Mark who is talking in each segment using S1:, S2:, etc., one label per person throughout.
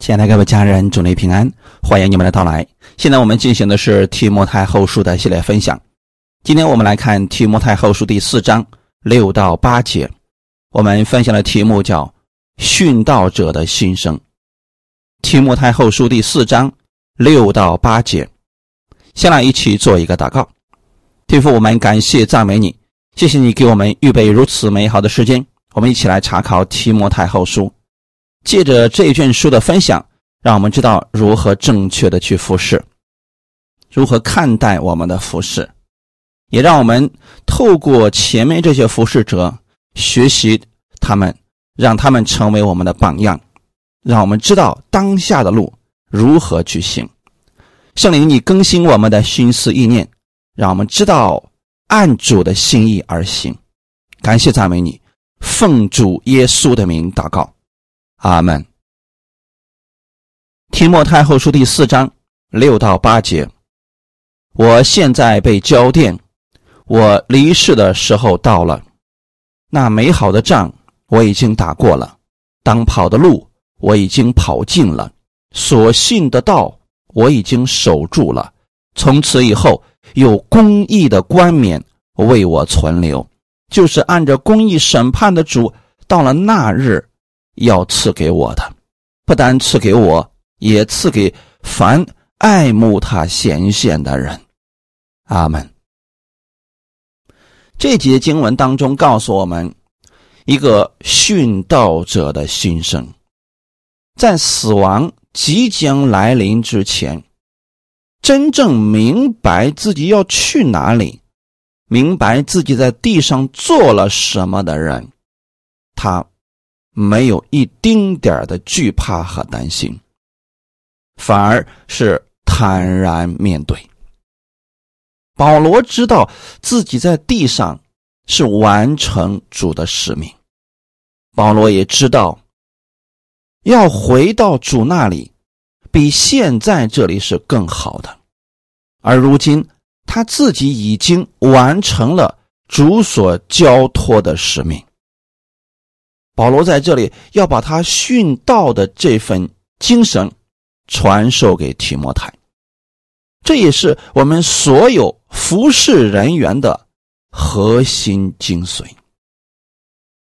S1: 亲爱的各位家人，祝你平安，欢迎你们的到来。现在我们进行的是提摩太后书的系列分享。今天我们来看提摩太后书第四章六到八节，我们分享的题目叫“殉道者的心声”。提摩太后书第四章六到八节，先来一起做一个祷告。天父，我们感谢赞美你，谢谢你给我们预备如此美好的时间，我们一起来查考提摩太后书。借着这一卷书的分享，让我们知道如何正确的去服侍，如何看待我们的服侍，也让我们透过前面这些服侍者学习他们，让他们成为我们的榜样，让我们知道当下的路如何去行。圣灵，你更新我们的心思意念，让我们知道按主的心意而行。感谢赞美你，奉主耶稣的名祷告。阿门。提莫太后书第四章六到八节。我现在被交电，我离世的时候到了。那美好的仗我已经打过了，当跑的路我已经跑尽了，所信的道我已经守住了。从此以后，有公义的冠冕为我存留，就是按着公义审判的主，到了那日。要赐给我的，不单赐给我，也赐给凡爱慕他显现的人。阿门。这节经文当中告诉我们，一个殉道者的心声，在死亡即将来临之前，真正明白自己要去哪里，明白自己在地上做了什么的人，他。没有一丁点的惧怕和担心，反而是坦然面对。保罗知道自己在地上是完成主的使命，保罗也知道要回到主那里，比现在这里是更好的。而如今他自己已经完成了主所交托的使命。保罗在这里要把他殉道的这份精神传授给提摩太，这也是我们所有服侍人员的核心精髓。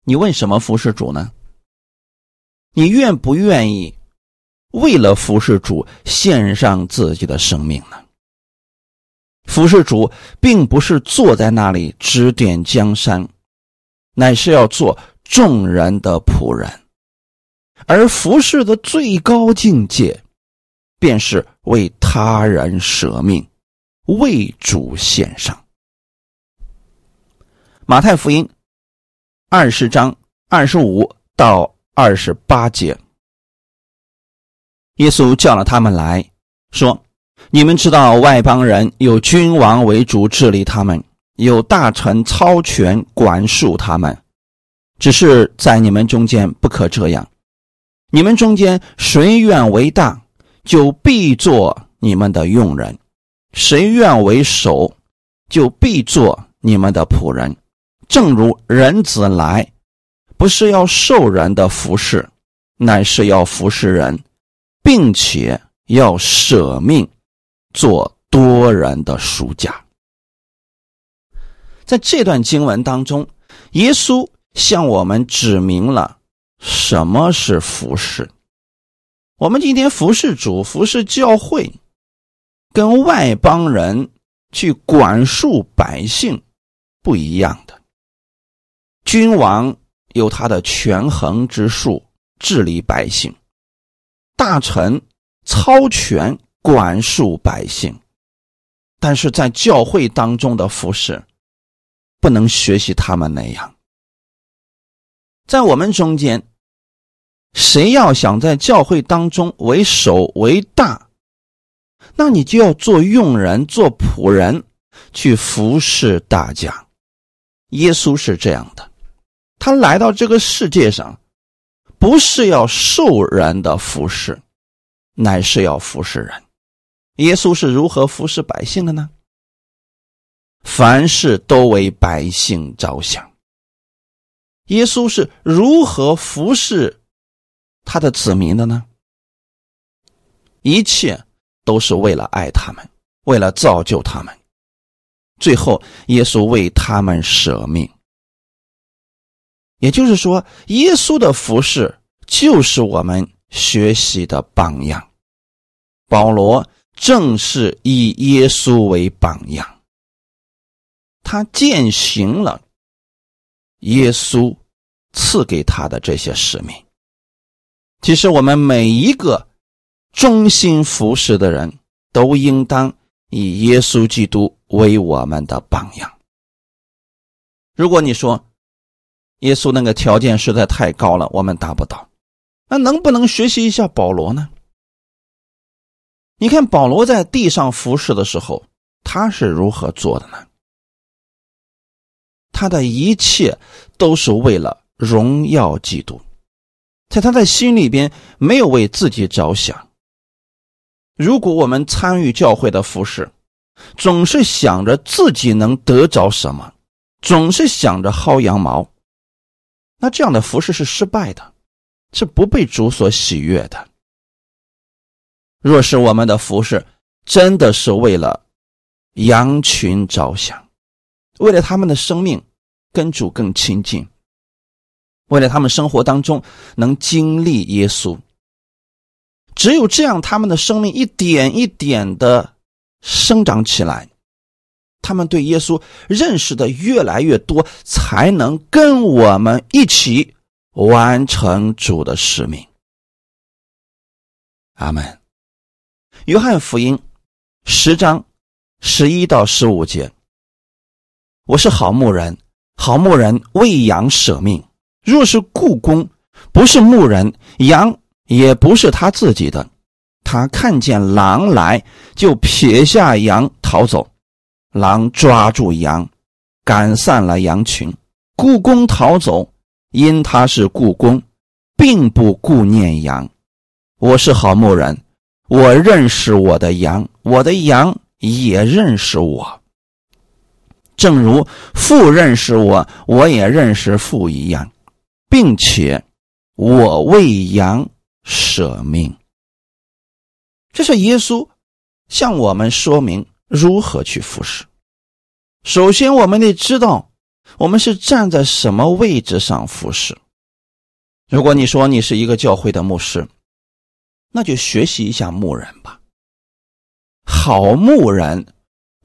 S1: 你为什么服侍主呢？你愿不愿意为了服侍主献上自己的生命呢？服侍主并不是坐在那里指点江山，乃是要做。众人的仆人，而服侍的最高境界，便是为他人舍命，为主献上。马太福音二十章二十五到二十八节，耶稣叫了他们来说：“你们知道，外邦人有君王为主治理他们，有大臣操权管束他们。”只是在你们中间不可这样，你们中间谁愿为大，就必做你们的用人；谁愿为首，就必做你们的仆人。正如人子来，不是要受人的服侍，乃是要服侍人，并且要舍命做多人的赎价。在这段经文当中，耶稣。向我们指明了什么是服侍。我们今天服侍主、服侍教会，跟外邦人去管束百姓不一样的。君王有他的权衡之术，治理百姓；大臣操权管束百姓。但是在教会当中的服侍，不能学习他们那样。在我们中间，谁要想在教会当中为首为大，那你就要做用人、做仆人，去服侍大家。耶稣是这样的，他来到这个世界上，不是要受人的服侍，乃是要服侍人。耶稣是如何服侍百姓的呢？凡事都为百姓着想。耶稣是如何服侍他的子民的呢？一切都是为了爱他们，为了造就他们。最后，耶稣为他们舍命。也就是说，耶稣的服饰就是我们学习的榜样。保罗正是以耶稣为榜样，他践行了耶稣赐给他的这些使命。其实，我们每一个忠心服侍的人都应当以耶稣基督为我们的榜样。如果你说，耶稣那个条件实在太高了，我们达不到。那能不能学习一下保罗呢？你看保罗在地上服侍的时候，他是如何做的呢？他的一切都是为了荣耀基督，在他的心里边没有为自己着想。如果我们参与教会的服侍，总是想着自己能得着什么，总是想着薅羊毛。那这样的服饰是失败的，是不被主所喜悦的。若是我们的服饰真的是为了羊群着想，为了他们的生命跟主更亲近，为了他们生活当中能经历耶稣，只有这样，他们的生命一点一点的生长起来。他们对耶稣认识的越来越多，才能跟我们一起完成主的使命。阿门。约翰福音十章十一到十五节：我是好牧人，好牧人为羊舍命。若是故宫不是牧人，羊也不是他自己的，他看见狼来，就撇下羊逃走。狼抓住羊，赶散了羊群。故宫逃走，因他是故宫，并不顾念羊。我是好牧人，我认识我的羊，我的羊也认识我。正如父认识我，我也认识父一样，并且我为羊舍命。这是耶稣向我们说明。如何去服侍？首先，我们得知道我们是站在什么位置上服侍。如果你说你是一个教会的牧师，那就学习一下牧人吧。好牧人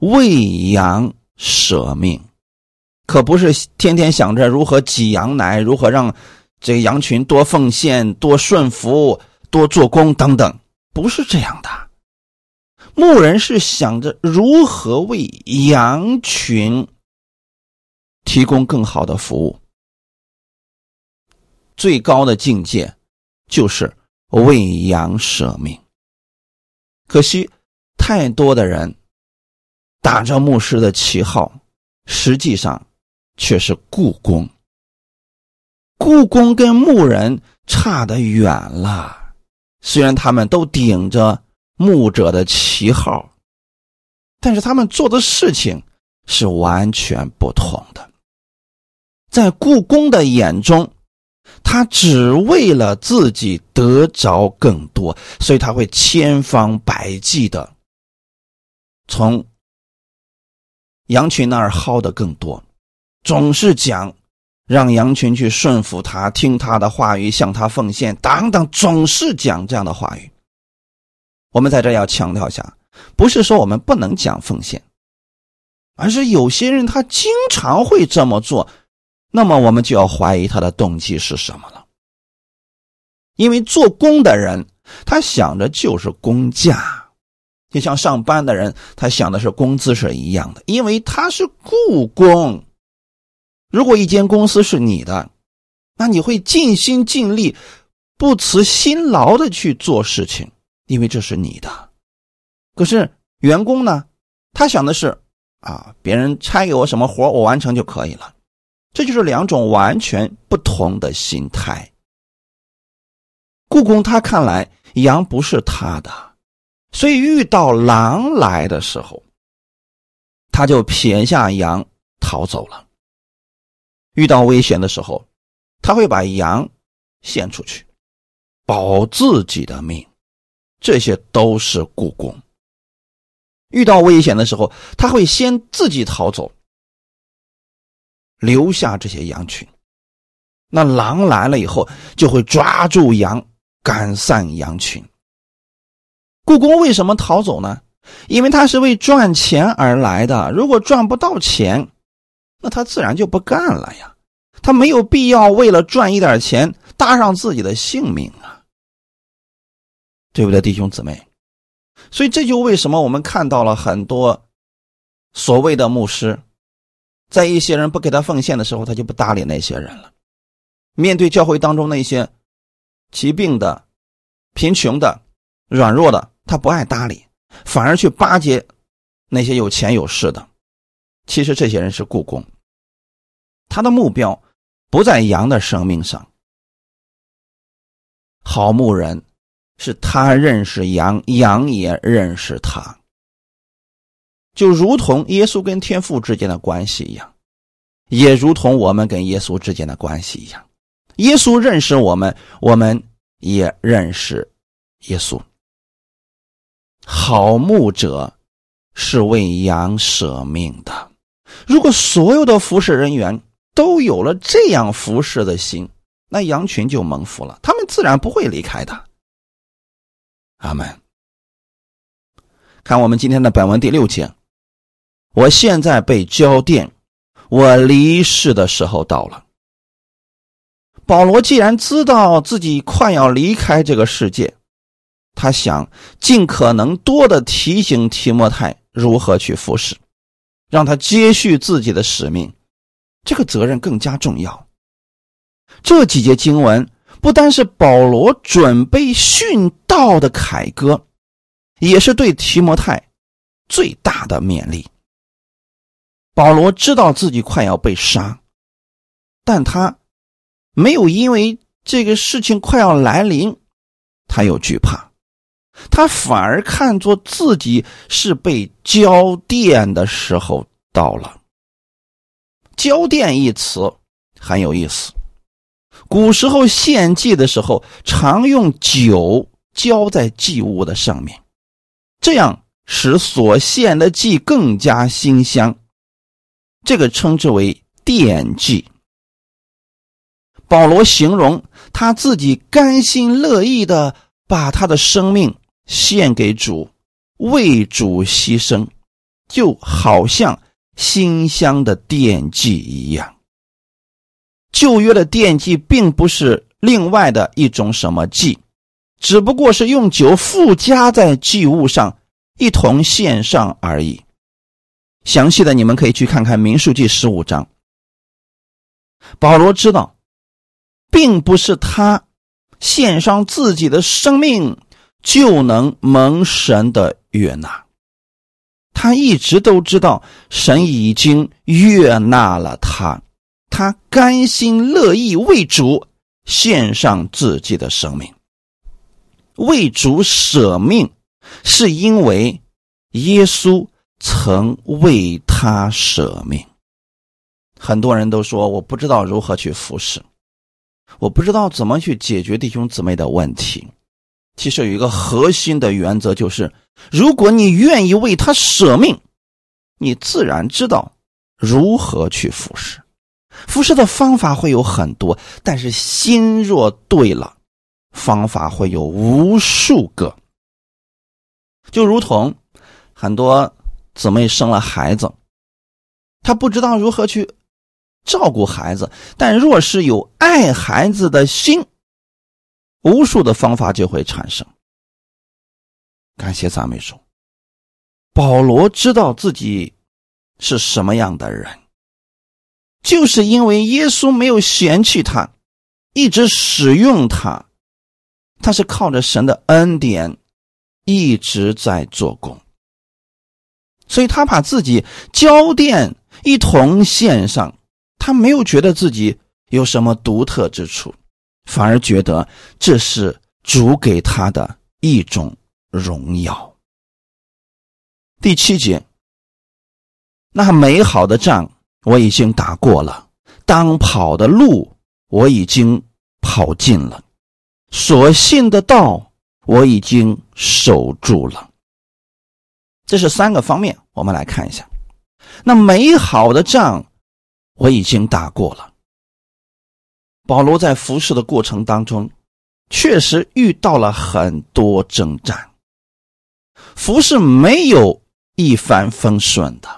S1: 为羊舍命，可不是天天想着如何挤羊奶，如何让这个羊群多奉献、多顺服、多做工等等，不是这样的。牧人是想着如何为羊群提供更好的服务，最高的境界就是为羊舍命。可惜太多的人打着牧师的旗号，实际上却是雇工。雇工跟牧人差得远了，虽然他们都顶着。牧者的旗号，但是他们做的事情是完全不同的。在故宫的眼中，他只为了自己得着更多，所以他会千方百计的从羊群那儿薅的更多，总是讲让羊群去顺服他，听他的话语，向他奉献，等等，总是讲这样的话语。我们在这要强调一下，不是说我们不能讲奉献，而是有些人他经常会这么做，那么我们就要怀疑他的动机是什么了。因为做工的人，他想着就是工价，就像上班的人，他想的是工资是一样的，因为他是雇工。如果一间公司是你的，那你会尽心尽力、不辞辛劳的去做事情。因为这是你的，可是员工呢？他想的是啊，别人差给我什么活，我完成就可以了。这就是两种完全不同的心态。故宫他看来羊不是他的，所以遇到狼来的时候，他就撇下羊逃走了。遇到危险的时候，他会把羊献出去，保自己的命。这些都是故宫。遇到危险的时候，他会先自己逃走，留下这些羊群。那狼来了以后，就会抓住羊，赶散羊群。故宫为什么逃走呢？因为他是为赚钱而来的。如果赚不到钱，那他自然就不干了呀。他没有必要为了赚一点钱搭上自己的性命啊，对不对，弟兄姊妹？所以这就为什么我们看到了很多所谓的牧师，在一些人不给他奉献的时候，他就不搭理那些人了。面对教会当中那些疾病的、贫穷的、软弱的，他不爱搭理，反而去巴结那些有钱有势的。其实这些人是故宫，他的目标不在羊的生命上。好牧人是他认识羊，羊也认识他，就如同耶稣跟天父之间的关系一样，也如同我们跟耶稣之间的关系一样。耶稣认识我们，我们也认识耶稣。好牧者是为羊舍命的。如果所有的服侍人员都有了这样服侍的心，那羊群就蒙福了，他们自然不会离开的。阿门。看我们今天的本文第六节，我现在被交电，我离世的时候到了。保罗既然知道自己快要离开这个世界，他想尽可能多的提醒提摩太如何去服侍，让他接续自己的使命，这个责任更加重要。这几节经文不单是保罗准备殉道的凯歌，也是对提摩太最大的勉励。保罗知道自己快要被杀，但他。没有因为这个事情快要来临，他又惧怕，他反而看作自己是被交电的时候到了。交电一词很有意思，古时候献祭的时候常用酒浇在祭物的上面，这样使所献的祭更加馨香，这个称之为奠祭。保罗形容他自己甘心乐意的把他的生命献给主，为主牺牲，就好像馨香的奠祭一样。旧约的奠祭并不是另外的一种什么祭，只不过是用酒附加在祭物上一同献上而已。详细的你们可以去看看《民数记》十五章。保罗知道。并不是他献上自己的生命就能蒙神的悦纳，他一直都知道神已经悦纳了他，他甘心乐意为主献上自己的生命，为主舍命，是因为耶稣曾为他舍命。很多人都说我不知道如何去服侍。我不知道怎么去解决弟兄姊妹的问题。其实有一个核心的原则，就是如果你愿意为他舍命，你自然知道如何去服侍。服侍的方法会有很多，但是心若对了，方法会有无数个。就如同很多姊妹生了孩子，她不知道如何去。照顾孩子，但若是有爱孩子的心，无数的方法就会产生。感谢赞美主，保罗知道自己是什么样的人，就是因为耶稣没有嫌弃他，一直使用他，他是靠着神的恩典一直在做工，所以他把自己交电一同献上。他没有觉得自己有什么独特之处，反而觉得这是主给他的一种荣耀。第七节，那美好的仗我已经打过了，当跑的路我已经跑尽了，所信的道我已经守住了。这是三个方面，我们来看一下。那美好的仗我已经打过了。保罗在服侍的过程当中，确实遇到了很多征战，服侍没有一帆风顺的，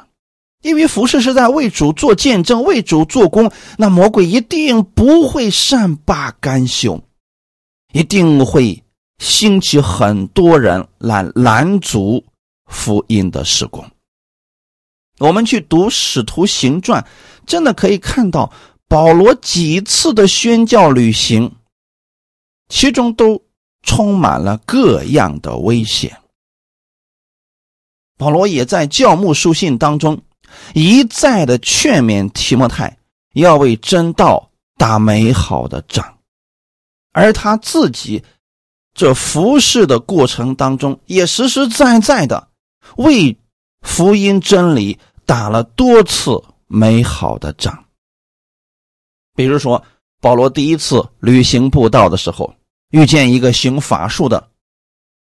S1: 因为服侍是在为主做见证、为主做工，那魔鬼一定不会善罢甘休，一定会兴起很多人来拦阻福音的施工。我们去读《使徒行传》，真的可以看到保罗几次的宣教旅行，其中都充满了各样的危险。保罗也在教牧书信当中一再的劝勉提摩太要为真道打美好的仗，而他自己这服侍的过程当中，也实实在在的为。福音真理打了多次美好的仗，比如说保罗第一次旅行布道的时候，遇见一个行法术的，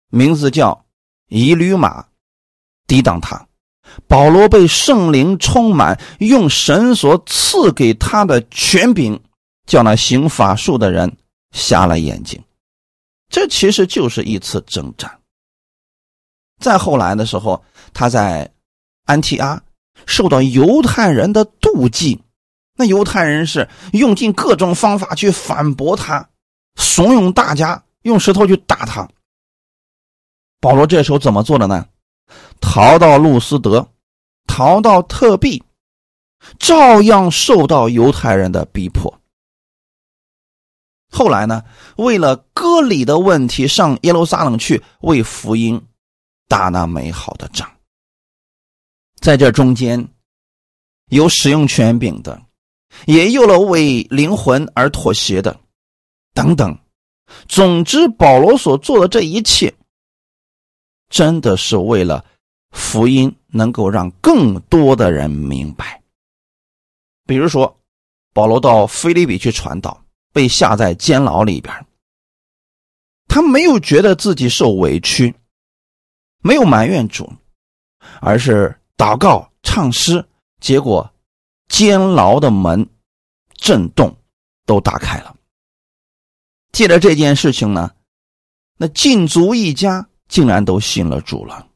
S1: 名字叫以吕马，抵挡他。保罗被圣灵充满，用神所赐给他的权柄，叫那行法术的人瞎了眼睛。这其实就是一次征战。再后来的时候，他在安提阿受到犹太人的妒忌，那犹太人是用尽各种方法去反驳他，怂恿大家用石头去打他。保罗这时候怎么做的呢？逃到路斯德，逃到特庇，照样受到犹太人的逼迫。后来呢，为了割礼的问题，上耶路撒冷去为福音。打那美好的仗，在这中间，有使用权柄的，也有了为灵魂而妥协的，等等。总之，保罗所做的这一切，真的是为了福音能够让更多的人明白。比如说，保罗到菲利比去传道，被下在监牢里边，他没有觉得自己受委屈。没有埋怨主，而是祷告、唱诗，结果监牢的门震动，都打开了。借着这件事情呢，那禁足一家竟然都信了主了。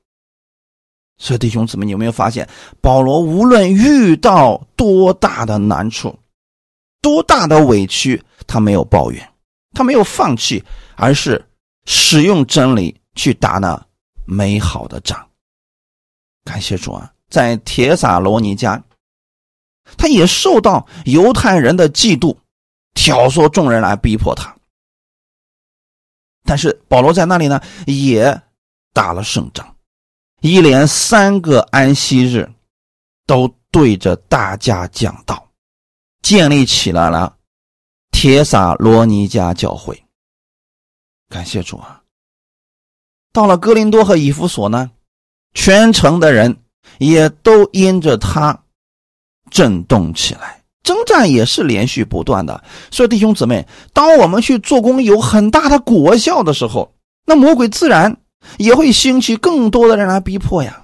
S1: 所以弟兄姊妹，你有没有发现，保罗无论遇到多大的难处、多大的委屈，他没有抱怨，他没有放弃，而是使用真理去打那。美好的仗，感谢主啊！在铁撒罗尼迦，他也受到犹太人的嫉妒，挑唆众人来逼迫他。但是保罗在那里呢，也打了胜仗，一连三个安息日，都对着大家讲道，建立起来了铁撒罗尼加教会。感谢主啊！到了哥林多和以弗所呢，全城的人也都因着他震动起来，征战也是连续不断的。所以弟兄姊妹，当我们去做工有很大的果效的时候，那魔鬼自然也会兴起更多的人来逼迫呀。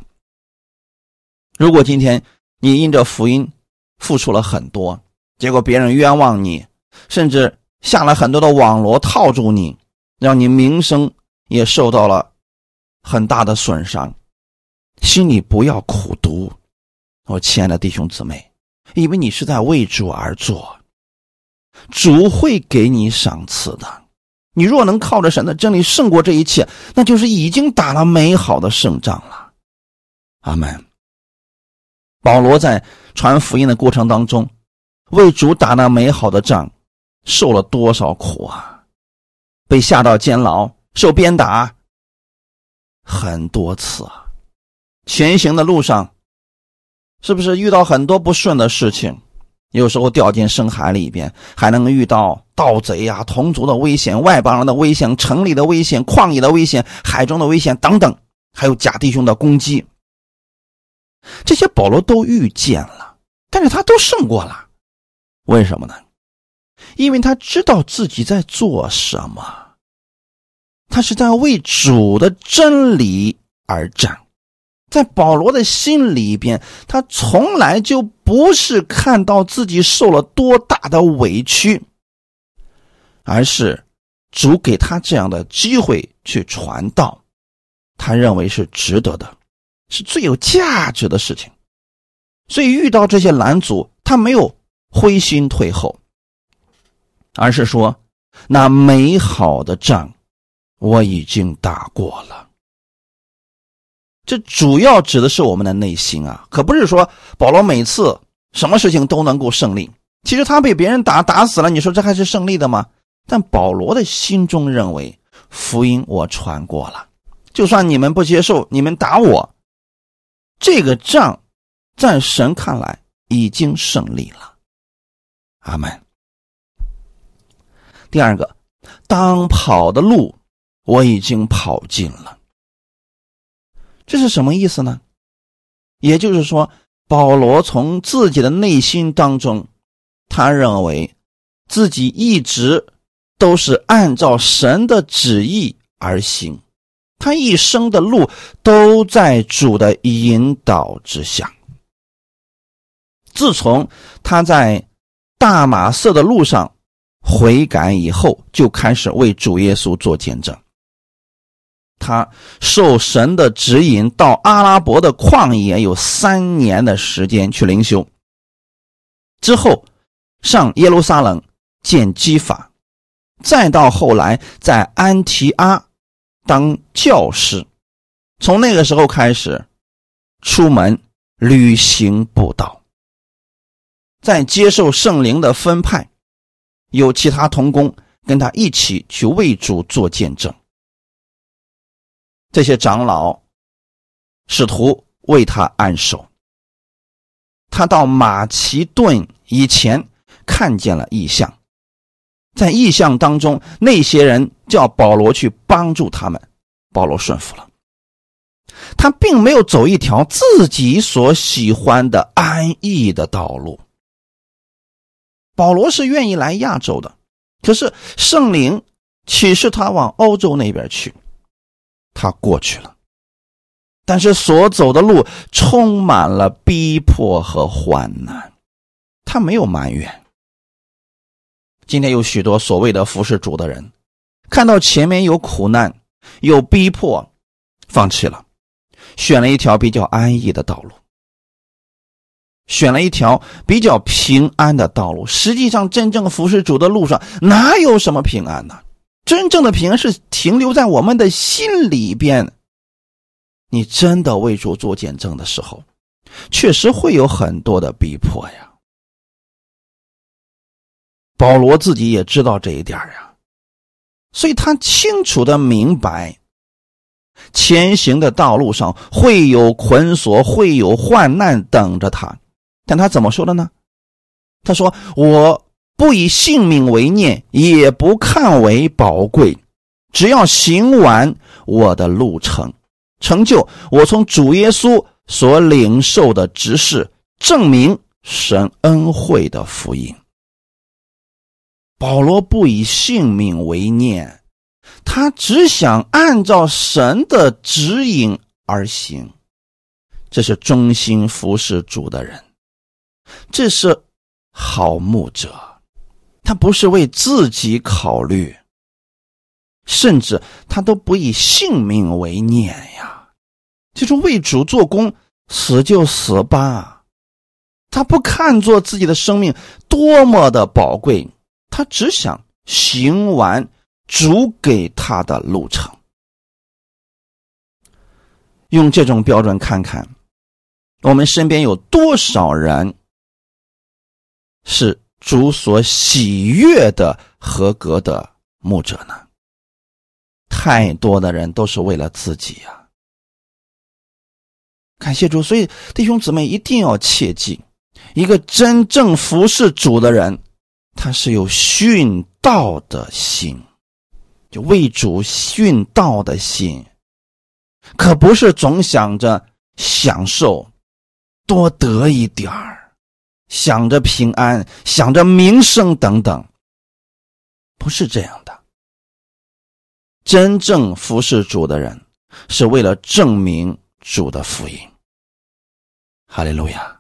S1: 如果今天你因着福音付出了很多，结果别人冤枉你，甚至下了很多的网罗套住你，让你名声也受到了。很大的损伤，心里不要苦读，我亲爱的弟兄姊妹，因为你是在为主而做，主会给你赏赐的。你若能靠着神的真理胜过这一切，那就是已经打了美好的胜仗了。阿门。保罗在传福音的过程当中，为主打那美好的仗，受了多少苦啊！被下到监牢，受鞭打。很多次啊，前行的路上，是不是遇到很多不顺的事情？有时候掉进深海里边，还能遇到盗贼呀、同族的危险、外邦人的危险、城里的危险、旷野的危险、海中的危险等等，还有假弟兄的攻击。这些保罗都遇见了，但是他都胜过了。为什么呢？因为他知道自己在做什么。他是在为主的真理而战。在保罗的心里边，他从来就不是看到自己受了多大的委屈，而是主给他这样的机会去传道，他认为是值得的，是最有价值的事情。所以遇到这些拦阻，他没有灰心退后，而是说：“那美好的仗，我已经打过了。”这主要指的是我们的内心啊，可不是说保罗每次什么事情都能够胜利。其实他被别人打打死了，你说这还是胜利的吗？但保罗的心中认为，福音我传过了，就算你们不接受，你们打我，这个仗在神看来已经胜利了。阿门。第二个，当跑的路我已经跑尽了。这是什么意思呢？也就是说，保罗从自己的内心当中，他认为自己一直都是按照神的旨意而行，他一生的路都在主的引导之下。自从他在大马色的路上悔改以后，就开始为主耶稣做见证。他受神的指引，到阿拉伯的旷野有三年的时间去灵修。之后上耶路撒冷见基法，再到后来在安提阿当教师。从那个时候开始，出门旅行布道，在接受圣灵的分派，有其他同工跟他一起去为主做见证。这些长老试图为他安守。他到马其顿以前看见了异象，在异象当中，那些人叫保罗去帮助他们，保罗顺服了。他并没有走一条自己所喜欢的安逸的道路。保罗是愿意来亚洲的，可是圣灵启示他往欧洲那边去。他过去了，但是所走的路充满了逼迫和患难，他没有埋怨。今天有许多所谓的服侍主的人，看到前面有苦难、有逼迫，放弃了，选了一条比较安逸的道路，选了一条比较平安的道路。实际上，真正服侍主的路上哪有什么平安呢？真正的平安是停留在我们的心里边。你真的为主做见证的时候，确实会有很多的逼迫呀。保罗自己也知道这一点呀，所以他清楚的明白，前行的道路上会有捆锁，会有患难等着他。但他怎么说的呢？他说：“我。”不以性命为念，也不看为宝贵，只要行完我的路程，成就我从主耶稣所领受的指示，证明神恩惠的福音。保罗不以性命为念，他只想按照神的指引而行，这是忠心服侍主的人，这是好牧者。他不是为自己考虑，甚至他都不以性命为念呀，就是为主做工，死就死吧。他不看作自己的生命多么的宝贵，他只想行完主给他的路程。用这种标准看看，我们身边有多少人是？主所喜悦的合格的牧者呢？太多的人都是为了自己呀。感谢主，所以弟兄姊妹一定要切记：一个真正服侍主的人，他是有殉道的心，就为主殉道的心，可不是总想着享受，多得一点儿。想着平安，想着名声等等，不是这样的。真正服侍主的人，是为了证明主的福音。哈利路亚！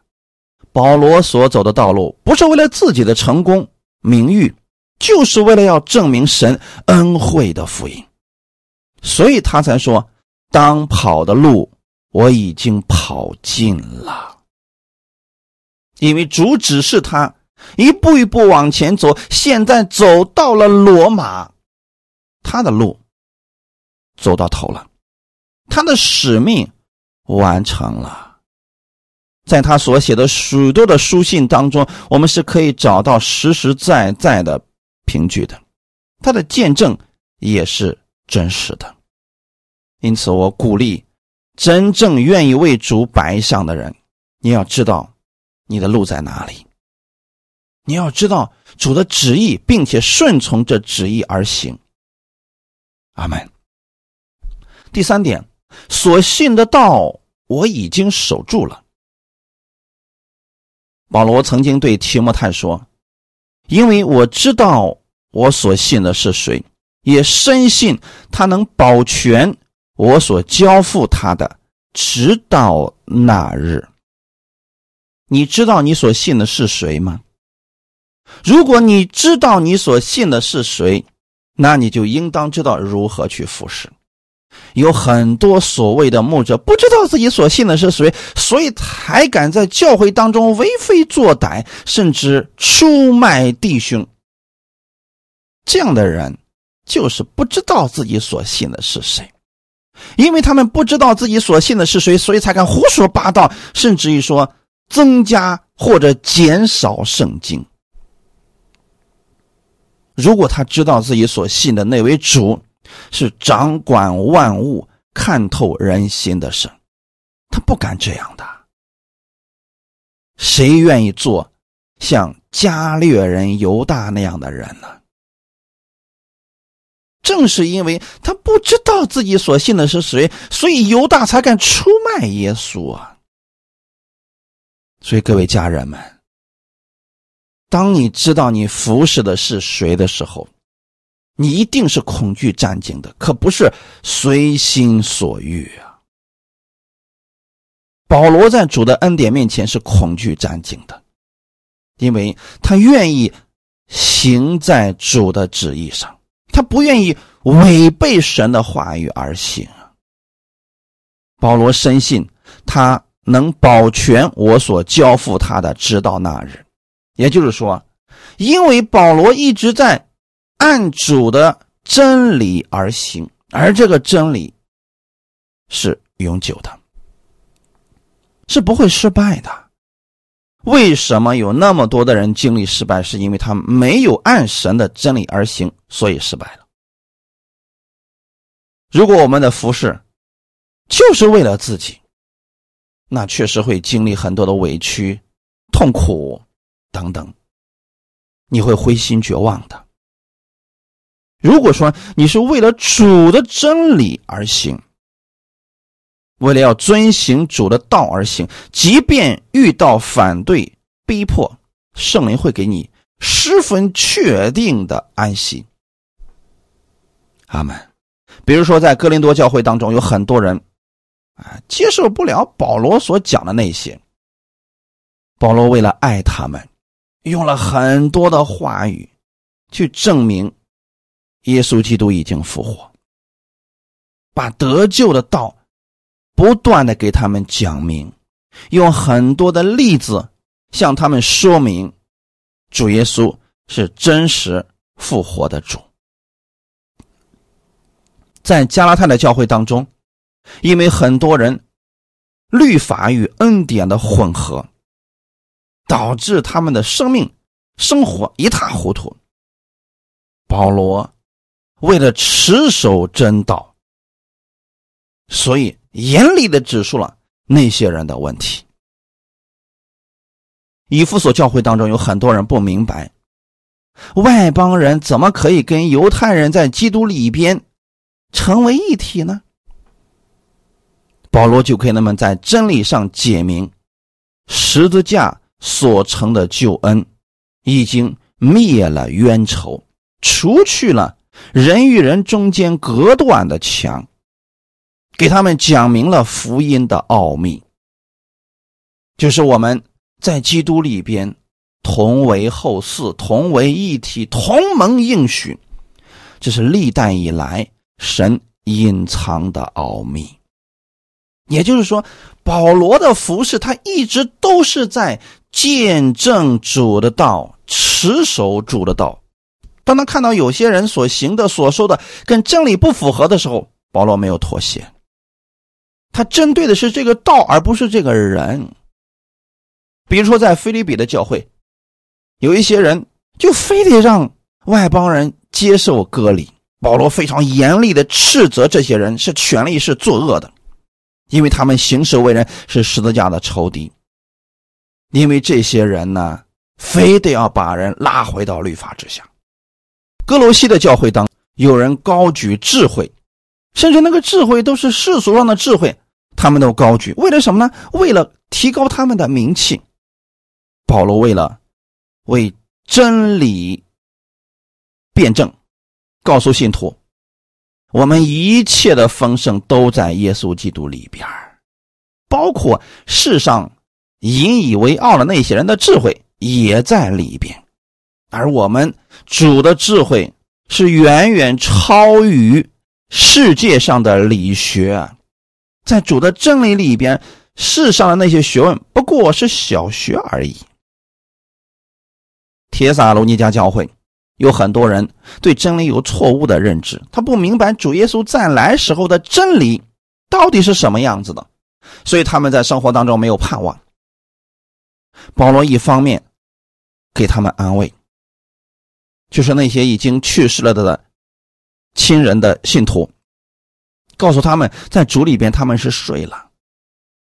S1: 保罗所走的道路，不是为了自己的成功名誉，就是为了要证明神恩惠的福音，所以他才说：“当跑的路，我已经跑尽了。”因为主指示他一步一步往前走，现在走到了罗马，他的路。走到头了，他的使命完成了。在他所写的许多的书信当中，我们是可以找到实实在在的凭据的，他的见证也是真实的。因此，我鼓励真正愿意为主摆上的人，你要知道你的路在哪里，你要知道主的旨意，并且顺从这旨意而行。阿门。第三点，所信的道我已经守住了。保罗曾经对提摩太说：“因为我知道我所信的是谁，也深信他能保全我所交付他的，直到那日。”你知道你所信的是谁吗？如果你知道你所信的是谁，那你就应当知道如何去服侍。有很多所谓的牧者不知道自己所信的是谁，所以才敢在教会当中为非作歹，甚至出卖弟兄。这样的人就是不知道自己所信的是谁，因为他们不知道自己所信的是谁，所以才敢胡说八道，甚至于说增加或者减少圣经。如果他知道自己所信的那位主，是掌管万物、看透人心的神，他不敢这样的。谁愿意做像加略人犹大那样的人呢？正是因为他不知道自己所信的是谁，所以犹大才敢出卖耶稣啊！所以各位家人们，当你知道你服侍的是谁的时候，你一定是恐惧战兢的，可不是随心所欲啊！保罗在主的恩典面前是恐惧战兢的，因为他愿意行在主的旨意上，他不愿意违背神的话语而行。保罗深信他能保全我所交付他的，直到那日。也就是说，因为保罗一直在。按主的真理而行，而这个真理是永久的，是不会失败的。为什么有那么多的人经历失败？是因为他没有按神的真理而行，所以失败了。如果我们的服饰就是为了自己，那确实会经历很多的委屈、痛苦等等，你会灰心绝望的。如果说你是为了主的真理而行，为了要遵行主的道而行，即便遇到反对、逼迫，圣灵会给你十分确定的安息。阿门。比如说，在哥林多教会当中，有很多人啊接受不了保罗所讲的那些。保罗为了爱他们，用了很多的话语去证明。耶稣基督已经复活，把得救的道不断的给他们讲明，用很多的例子向他们说明，主耶稣是真实复活的主。在加拉太的教会当中，因为很多人律法与恩典的混合，导致他们的生命生活一塌糊涂。保罗。为了持守真道，所以严厉的指出了那些人的问题。以弗所教会当中有很多人不明白，外邦人怎么可以跟犹太人在基督里边成为一体呢？保罗就给他们在真理上解明，十字架所成的救恩已经灭了冤仇，除去了。人与人中间隔断的墙，给他们讲明了福音的奥秘，就是我们在基督里边同为后嗣，同为一体，同盟应许，这是历代以来神隐藏的奥秘。也就是说，保罗的服饰他一直都是在见证主的道，持守主的道。当他看到有些人所行的、所说的跟真理不符合的时候，保罗没有妥协。他针对的是这个道，而不是这个人。比如说，在菲利比的教会，有一些人就非得让外邦人接受割礼，保罗非常严厉的斥责这些人是权力是作恶的。因为他们行事为人是十字架的仇敌，因为这些人呢，非得要把人拉回到律法之下。哥罗西的教会当有人高举智慧，甚至那个智慧都是世俗上的智慧，他们都高举，为了什么呢？为了提高他们的名气。保罗为了为真理辩证，告诉信徒。我们一切的丰盛都在耶稣基督里边包括世上引以为傲的那些人的智慧也在里边，而我们主的智慧是远远超于世界上的理学，在主的真理里边，世上的那些学问不过是小学而已。铁撒罗尼迦教会。有很多人对真理有错误的认知，他不明白主耶稣再来时候的真理到底是什么样子的，所以他们在生活当中没有盼望。保罗一方面给他们安慰，就是那些已经去世了的亲人的信徒，告诉他们在主里边他们是睡了，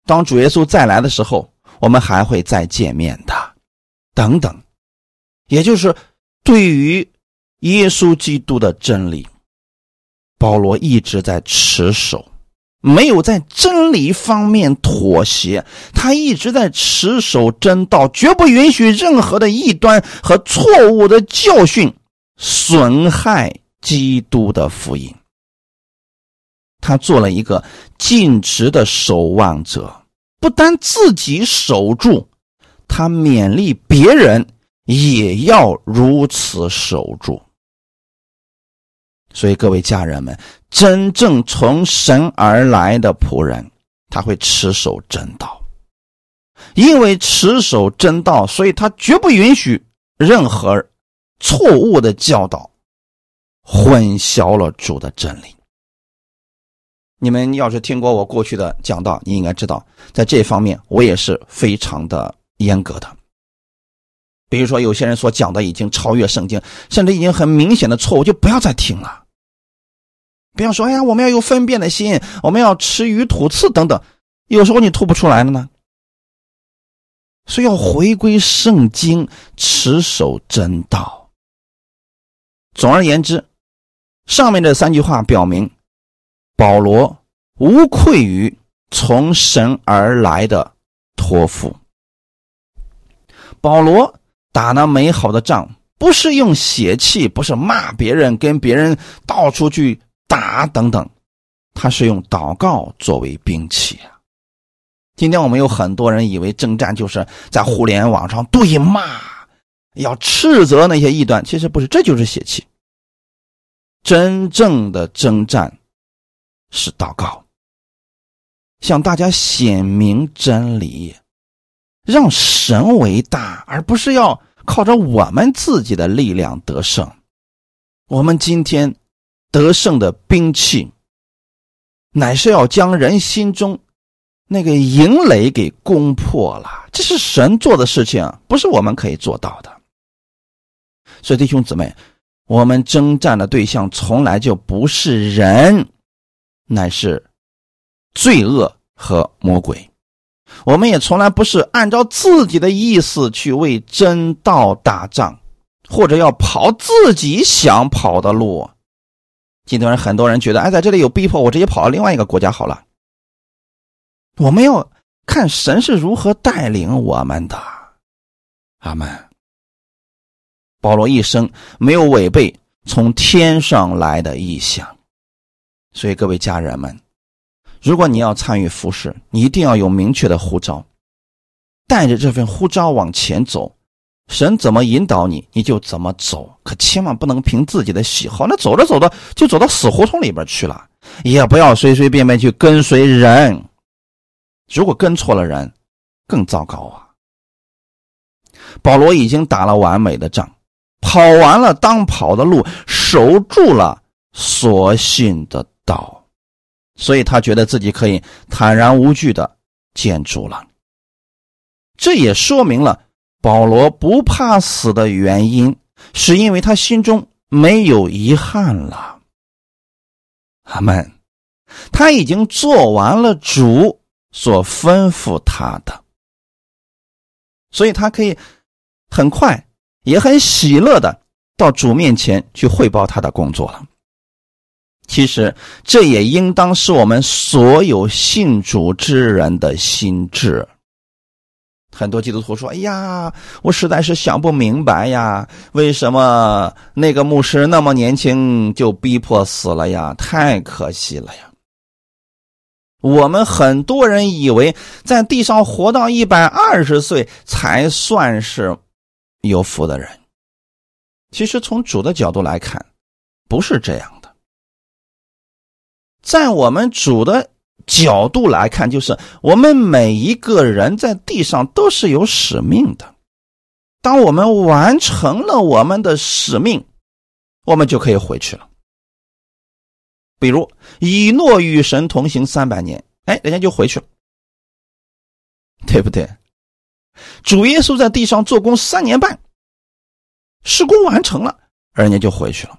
S1: 当主耶稣再来的时候，我们还会再见面的，等等，也就是。对于耶稣基督的真理，保罗一直在持守，没有在真理方面妥协。他一直在持守真道，绝不允许任何的异端和错误的教训损害基督的福音。他做了一个尽职的守望者，不单自己守住，他勉励别人。也要如此守住。所以，各位家人们，真正从神而来的仆人，他会持守真道。因为持守真道，所以他绝不允许任何错误的教导混淆了主的真理。你们要是听过我过去的讲道，你应该知道，在这方面我也是非常的严格的。比如说，有些人所讲的已经超越圣经，甚至已经很明显的错误，就不要再听了。不要说：“哎呀，我们要有分辨的心，我们要吃鱼吐刺等等。”有时候你吐不出来了呢。所以要回归圣经，持守真道。总而言之，上面这三句话表明，保罗无愧于从神而来的托付。保罗。打那美好的仗，不是用血气，不是骂别人，跟别人到处去打等等，他是用祷告作为兵器啊。今天我们有很多人以为征战就是在互联网上对骂，要斥责那些异端，其实不是，这就是血气。真正的征战是祷告，向大家显明真理。让神为大，而不是要靠着我们自己的力量得胜。我们今天得胜的兵器，乃是要将人心中那个营垒给攻破了。这是神做的事情，不是我们可以做到的。所以弟兄姊妹，我们征战的对象从来就不是人，乃是罪恶和魔鬼。我们也从来不是按照自己的意思去为真道打仗，或者要跑自己想跑的路。今天很多人觉得，哎，在这里有逼迫，我直接跑到另外一个国家好了。我们要看神是如何带领我们的。阿门。保罗一生没有违背从天上来的意向。所以，各位家人们，如果你要参与服饰，你一定要有明确的呼召，带着这份呼召往前走。神怎么引导你，你就怎么走，可千万不能凭自己的喜好。那走着走着就走到死胡同里边去了，也不要随随便便去跟随人。如果跟错了人，更糟糕啊！保罗已经打了完美的仗，跑完了当跑的路，守住了所信的道，所以他觉得自己可以坦然无惧的建筑了。这也说明了。保罗不怕死的原因，是因为他心中没有遗憾了。阿门。他已经做完了主所吩咐他的，所以他可以很快也很喜乐的到主面前去汇报他的工作了。其实这也应当是我们所有信主之人的心智。很多基督徒说：“哎呀，我实在是想不明白呀，为什么那个牧师那么年轻就逼迫死了呀？太可惜了呀！”我们很多人以为在地上活到一百二十岁才算是有福的人，其实从主的角度来看，不是这样。在我们主的。角度来看，就是我们每一个人在地上都是有使命的。当我们完成了我们的使命，我们就可以回去了。比如以诺与神同行三百年，哎，人家就回去了，对不对？主耶稣在地上做工三年半，施工完成了，人家就回去了。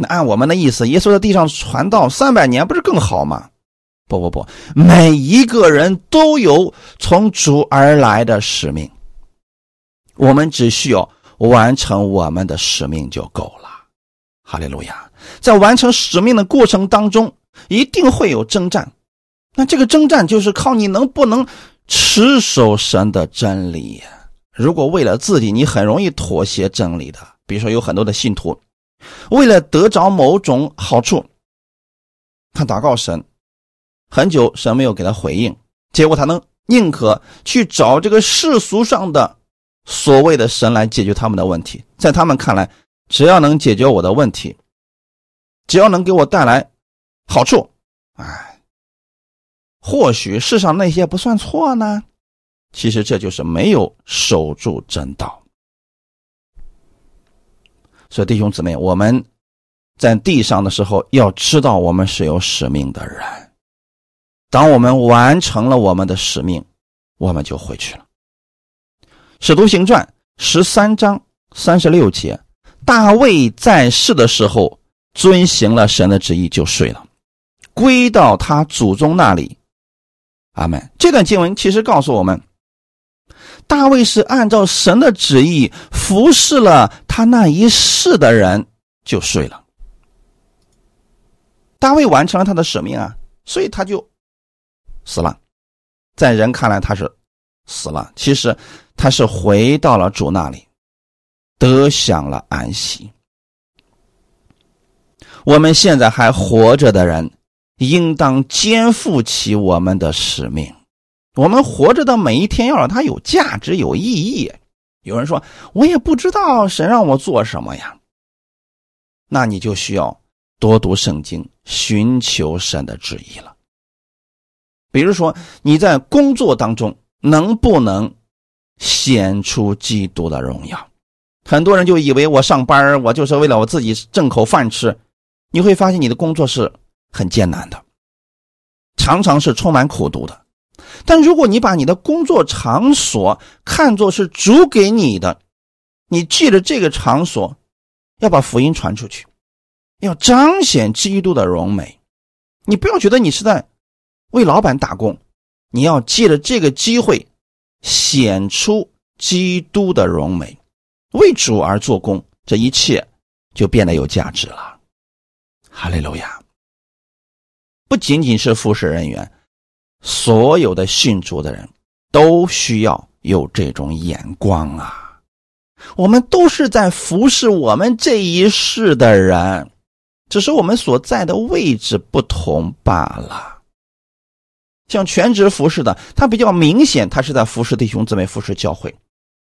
S1: 那按我们的意思，耶稣在地上传道三百年，不是更好吗？不不不，每一个人都有从主而来的使命，我们只需要完成我们的使命就够了。哈利路亚！在完成使命的过程当中，一定会有征战。那这个征战就是靠你能不能持守神的真理。如果为了自己，你很容易妥协真理的。比如说，有很多的信徒。为了得着某种好处，他祷告神，很久神没有给他回应，结果他能宁可去找这个世俗上的所谓的神来解决他们的问题。在他们看来，只要能解决我的问题，只要能给我带来好处，哎，或许世上那些不算错呢。其实这就是没有守住真道。所以，弟兄姊妹，我们在地上的时候，要知道我们是有使命的人。当我们完成了我们的使命，我们就回去了。使徒行传十三章三十六节，大卫在世的时候遵行了神的旨意，就睡了，归到他祖宗那里。阿门。这段经文其实告诉我们。大卫是按照神的旨意服侍了他那一世的人，就睡了。大卫完成了他的使命啊，所以他就死了。在人看来他是死了，其实他是回到了主那里，得享了安息。我们现在还活着的人，应当肩负起我们的使命。我们活着的每一天要让它有价值、有意义。有人说：“我也不知道神让我做什么呀。”那你就需要多读圣经，寻求神的旨意了。比如说，你在工作当中能不能显出基督的荣耀？很多人就以为我上班我就是为了我自己挣口饭吃。你会发现你的工作是很艰难的，常常是充满苦读的。但如果你把你的工作场所看作是主给你的，你借着这个场所，要把福音传出去，要彰显基督的荣美。你不要觉得你是在为老板打工，你要借着这个机会显出基督的荣美，为主而做工，这一切就变得有价值了。哈利路亚！不仅仅是服侍人员。所有的信主的人都需要有这种眼光啊！我们都是在服侍我们这一世的人，只是我们所在的位置不同罢了。像全职服侍的，他比较明显，他是在服侍弟兄姊妹、服侍教会。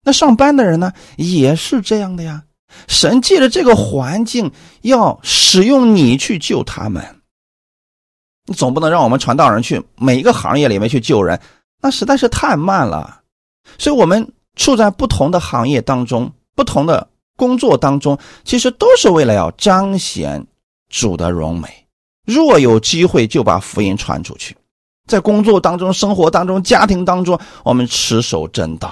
S1: 那上班的人呢，也是这样的呀。神借着这个环境，要使用你去救他们。你总不能让我们传道人去每一个行业里面去救人，那实在是太慢了。所以，我们处在不同的行业当中、不同的工作当中，其实都是为了要彰显主的荣美。若有机会，就把福音传出去。在工作当中、生活当中、家庭当中，我们持守真道；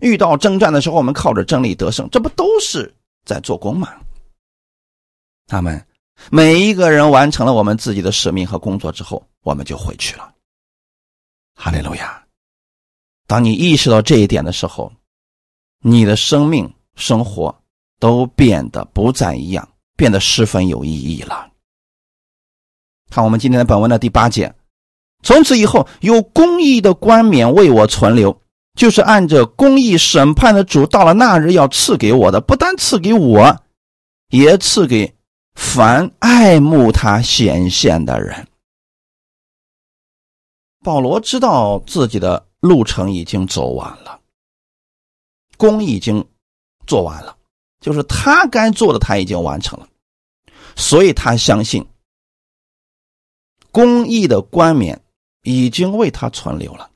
S1: 遇到征战的时候，我们靠着真理得胜。这不都是在做工吗？他们每一个人完成了我们自己的使命和工作之后，我们就回去了。哈利路亚！当你意识到这一点的时候，你的生命、生活都变得不再一样，变得十分有意义了。看我们今天的本文的第八节。从此以后，有公义的冠冕为我存留，就是按着公义审判的主，到了那日要赐给我的，不单赐给我，也赐给凡爱慕他显现的人。保罗知道自己的路程已经走完了，功已经做完了，就是他该做的他已经完成了，所以他相信公义的冠冕。已经为他存留了。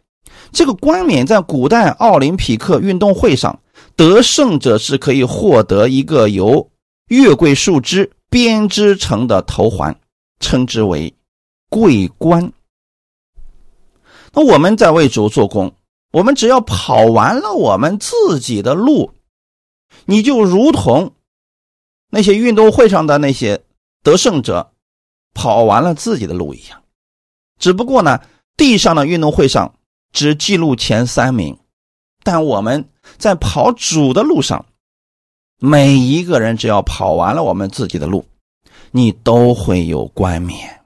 S1: 这个冠冕在古代奥林匹克运动会上，得胜者是可以获得一个由月桂树枝编织成的头环，称之为桂冠。那我们在为主做工，我们只要跑完了我们自己的路，你就如同那些运动会上的那些得胜者跑完了自己的路一样。只不过呢。地上的运动会上只记录前三名，但我们在跑主的路上，每一个人只要跑完了我们自己的路，你都会有冠冕，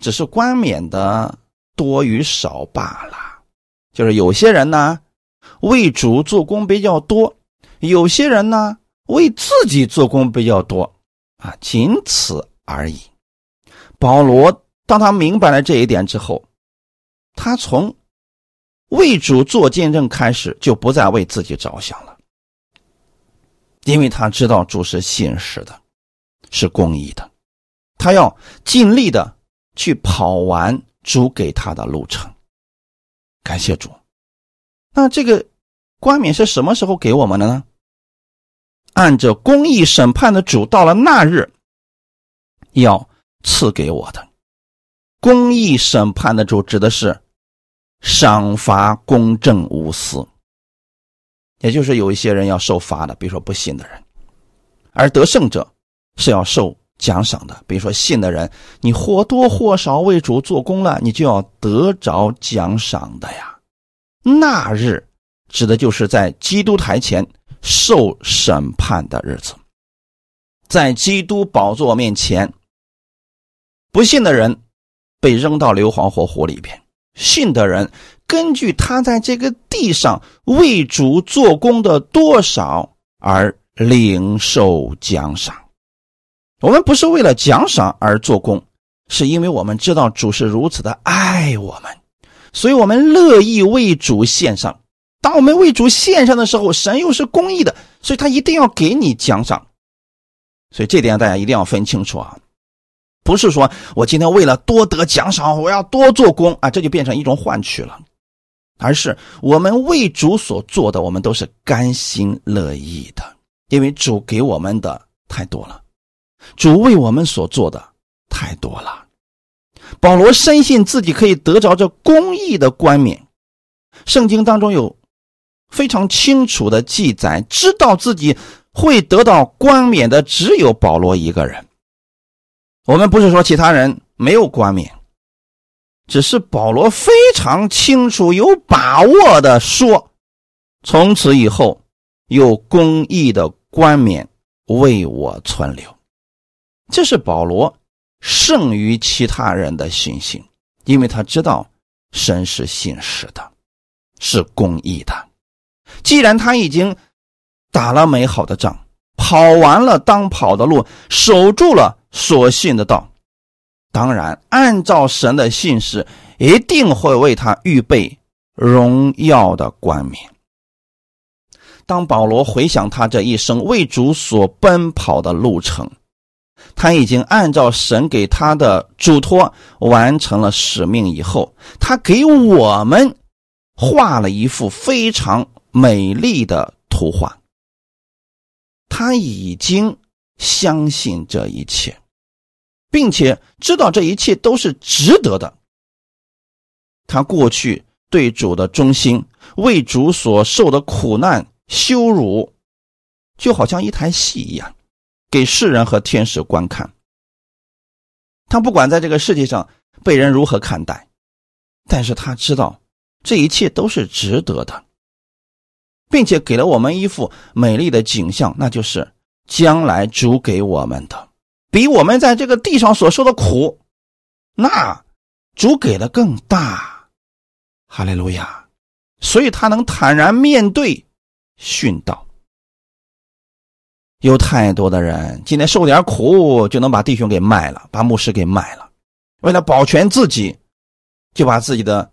S1: 只是冠冕的多与少罢了。就是有些人呢为主做工比较多，有些人呢为自己做工比较多，啊，仅此而已。保罗当他明白了这一点之后。他从为主做见证开始，就不再为自己着想了，因为他知道主是信实的，是公义的，他要尽力的去跑完主给他的路程。感谢主。那这个冠冕是什么时候给我们的呢？按着公义审判的主，到了那日要赐给我的。公义审判的主指的是。赏罚公正无私，也就是有一些人要受罚的，比如说不信的人；而得胜者是要受奖赏的，比如说信的人，你或多或少为主做工了，你就要得着奖赏的呀。那日指的就是在基督台前受审判的日子，在基督宝座面前，不信的人被扔到硫磺火湖里边。信的人，根据他在这个地上为主做工的多少而领受奖赏。我们不是为了奖赏而做工，是因为我们知道主是如此的爱我们，所以我们乐意为主献上。当我们为主献上的时候，神又是公义的，所以他一定要给你奖赏。所以这点大家一定要分清楚啊。不是说我今天为了多得奖赏，我要多做工啊，这就变成一种换取了，而是我们为主所做的，我们都是甘心乐意的，因为主给我们的太多了，主为我们所做的太多了。保罗深信自己可以得着这公义的冠冕，圣经当中有非常清楚的记载，知道自己会得到冠冕的只有保罗一个人。我们不是说其他人没有冠冕，只是保罗非常清楚、有把握的说：“从此以后，有公义的冠冕为我存留。”这是保罗胜于其他人的信心，因为他知道神是信实的，是公义的。既然他已经打了美好的仗，跑完了当跑的路，守住了所信的道。当然，按照神的信使，一定会为他预备荣耀的冠冕。当保罗回想他这一生为主所奔跑的路程，他已经按照神给他的嘱托完成了使命以后，他给我们画了一幅非常美丽的图画。他已经相信这一切。并且知道这一切都是值得的。他过去对主的忠心，为主所受的苦难、羞辱，就好像一台戏一样，给世人和天使观看。他不管在这个世界上被人如何看待，但是他知道这一切都是值得的，并且给了我们一幅美丽的景象，那就是将来主给我们的。比我们在这个地上所受的苦，那主给的更大，哈利路亚！所以他能坦然面对殉道。有太多的人今天受点苦就能把弟兄给卖了，把牧师给卖了，为了保全自己，就把自己的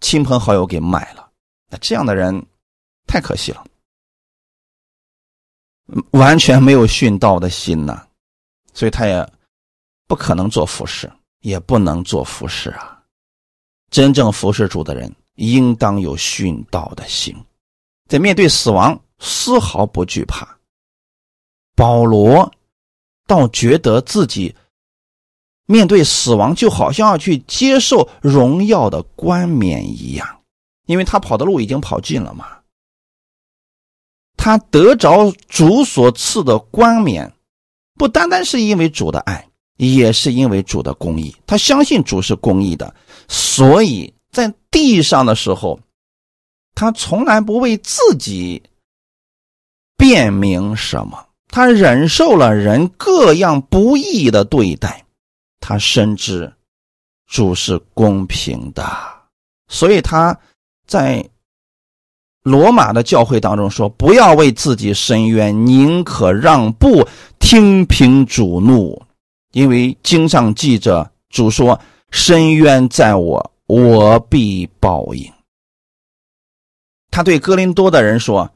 S1: 亲朋好友给卖了。那这样的人太可惜了，完全没有殉道的心呐。所以他也不可能做服侍，也不能做服侍啊！真正服侍主的人，应当有殉道的心，在面对死亡丝毫不惧怕。保罗倒觉得自己面对死亡，就好像要去接受荣耀的冠冕一样，因为他跑的路已经跑尽了嘛。他得着主所赐的冠冕。不单单是因为主的爱，也是因为主的公义。他相信主是公义的，所以在地上的时候，他从来不为自己辩明什么。他忍受了人各样不义的对待，他深知主是公平的，所以他在罗马的教会当中说：“不要为自己伸冤，宁可让步。”听凭主怒，因为经上记着主说：“深渊在我，我必报应。”他对哥林多的人说：“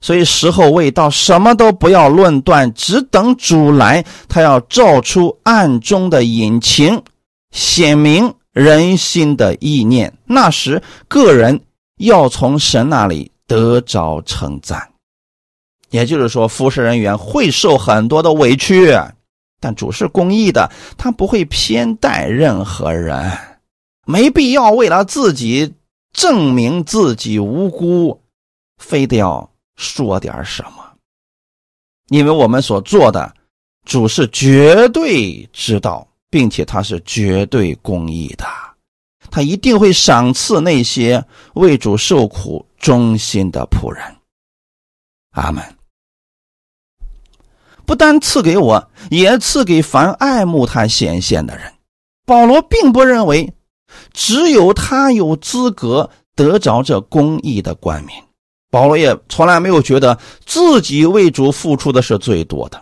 S1: 所以时候未到，什么都不要论断，只等主来。他要照出暗中的隐情，显明人心的意念。那时，个人要从神那里得着称赞。”也就是说，服侍人员会受很多的委屈，但主是公义的，他不会偏待任何人，没必要为了自己证明自己无辜，非得要说点什么。因为我们所做的，主是绝对知道，并且他是绝对公义的，他一定会赏赐那些为主受苦忠心的仆人。阿门。不单赐给我，也赐给凡爱慕他显现的人。保罗并不认为只有他有资格得着这公义的冠冕。保罗也从来没有觉得自己为主付出的是最多的，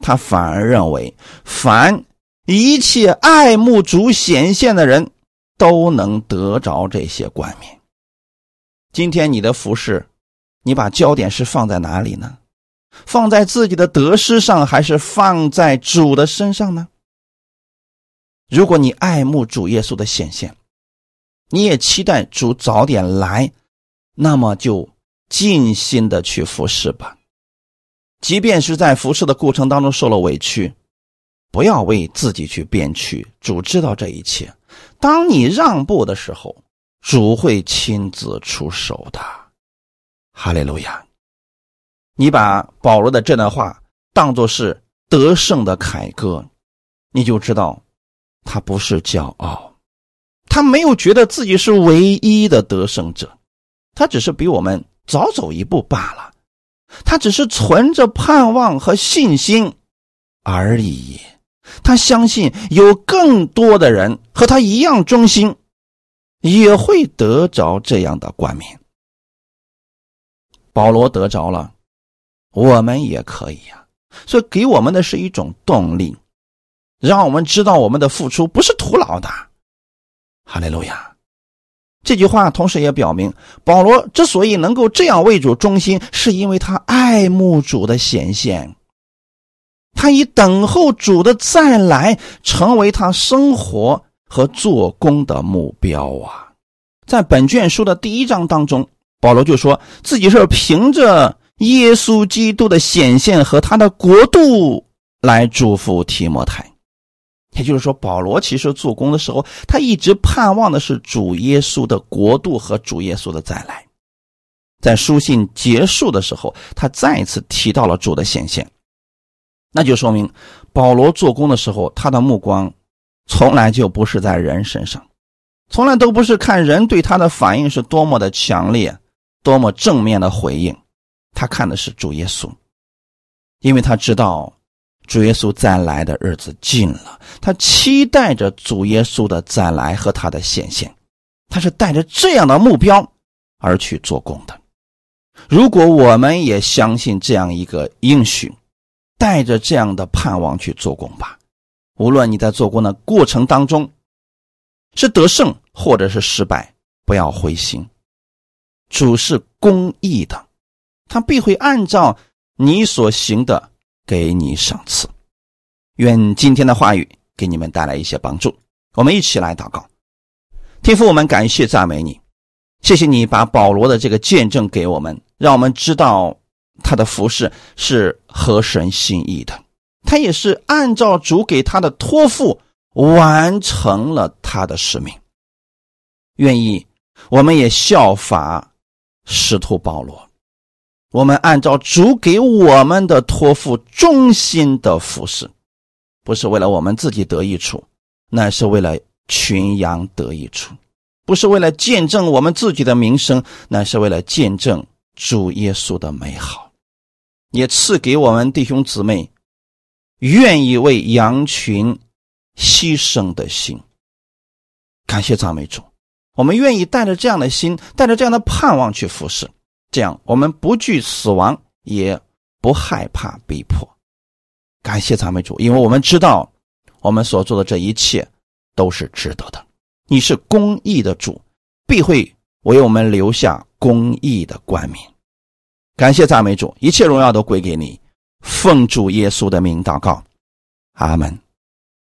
S1: 他反而认为凡一切爱慕主显现的人都能得着这些冠冕。今天你的服饰，你把焦点是放在哪里呢？放在自己的得失上，还是放在主的身上呢？如果你爱慕主耶稣的显现，你也期待主早点来，那么就尽心的去服侍吧。即便是在服侍的过程当中受了委屈，不要为自己去辩屈。主知道这一切。当你让步的时候，主会亲自出手的。哈利路亚。你把保罗的这段话当作是得胜的凯歌，你就知道他不是骄傲，他没有觉得自己是唯一的得胜者，他只是比我们早走一步罢了，他只是存着盼望和信心而已。他相信有更多的人和他一样忠心，也会得着这样的冠冕。保罗得着了。我们也可以呀。所以给我们的是一种动力，让我们知道我们的付出不是徒劳的。哈利路亚。这句话同时也表明，保罗之所以能够这样为主忠心，是因为他爱慕主的显现，他以等候主的再来成为他生活和做工的目标啊。在本卷书的第一章当中，保罗就说自己是凭着耶稣基督的显现和他的国度来祝福提摩太。也就是说，保罗其实做工的时候，他一直盼望的是主耶稣的国度和主耶稣的再来。在书信结束的时候，他再一次提到了主的显现，那就说明保罗做工的时候，他的目光从来就不是在人身上，从来都不是看人对他的反应是多么的强烈、多么正面的回应，他看的是主耶稣，因为他知道。主耶稣再来的日子近了，他期待着主耶稣的再来和他的显现，他是带着这样的目标而去做工的。如果我们也相信这样一个应许，带着这样的盼望去做工吧，无论你在做工的过程当中是得胜或者是失败，不要灰心。主是公义的，他必会按照你所行的。给你赏赐，愿今天的话语给你们带来一些帮助。我们一起来祷告，天父，我们感谢赞美你，谢谢你把保罗的这个见证给我们，让我们知道他的服饰是合神心意的，他也是按照主给他的托付完成了他的使命。愿意，我们也效法使徒保罗。我们按照主给我们的托付，忠心的服侍，不是为了我们自己得益处，乃是为了群羊得益处；不是为了见证我们自己的名声，乃是为了见证主耶稣的美好。也赐给我们弟兄姊妹愿意为羊群牺牲的心。感谢赞美主，我们愿意带着这样的心，带着这样的盼望去服侍。这样，我们不惧死亡，也不害怕逼迫。感谢赞美主，因为我们知道，我们所做的这一切都是值得的。你是公义的主，必会为我们留下公义的冠冕。感谢赞美主，一切荣耀都归给你。奉主耶稣的名祷告，阿门。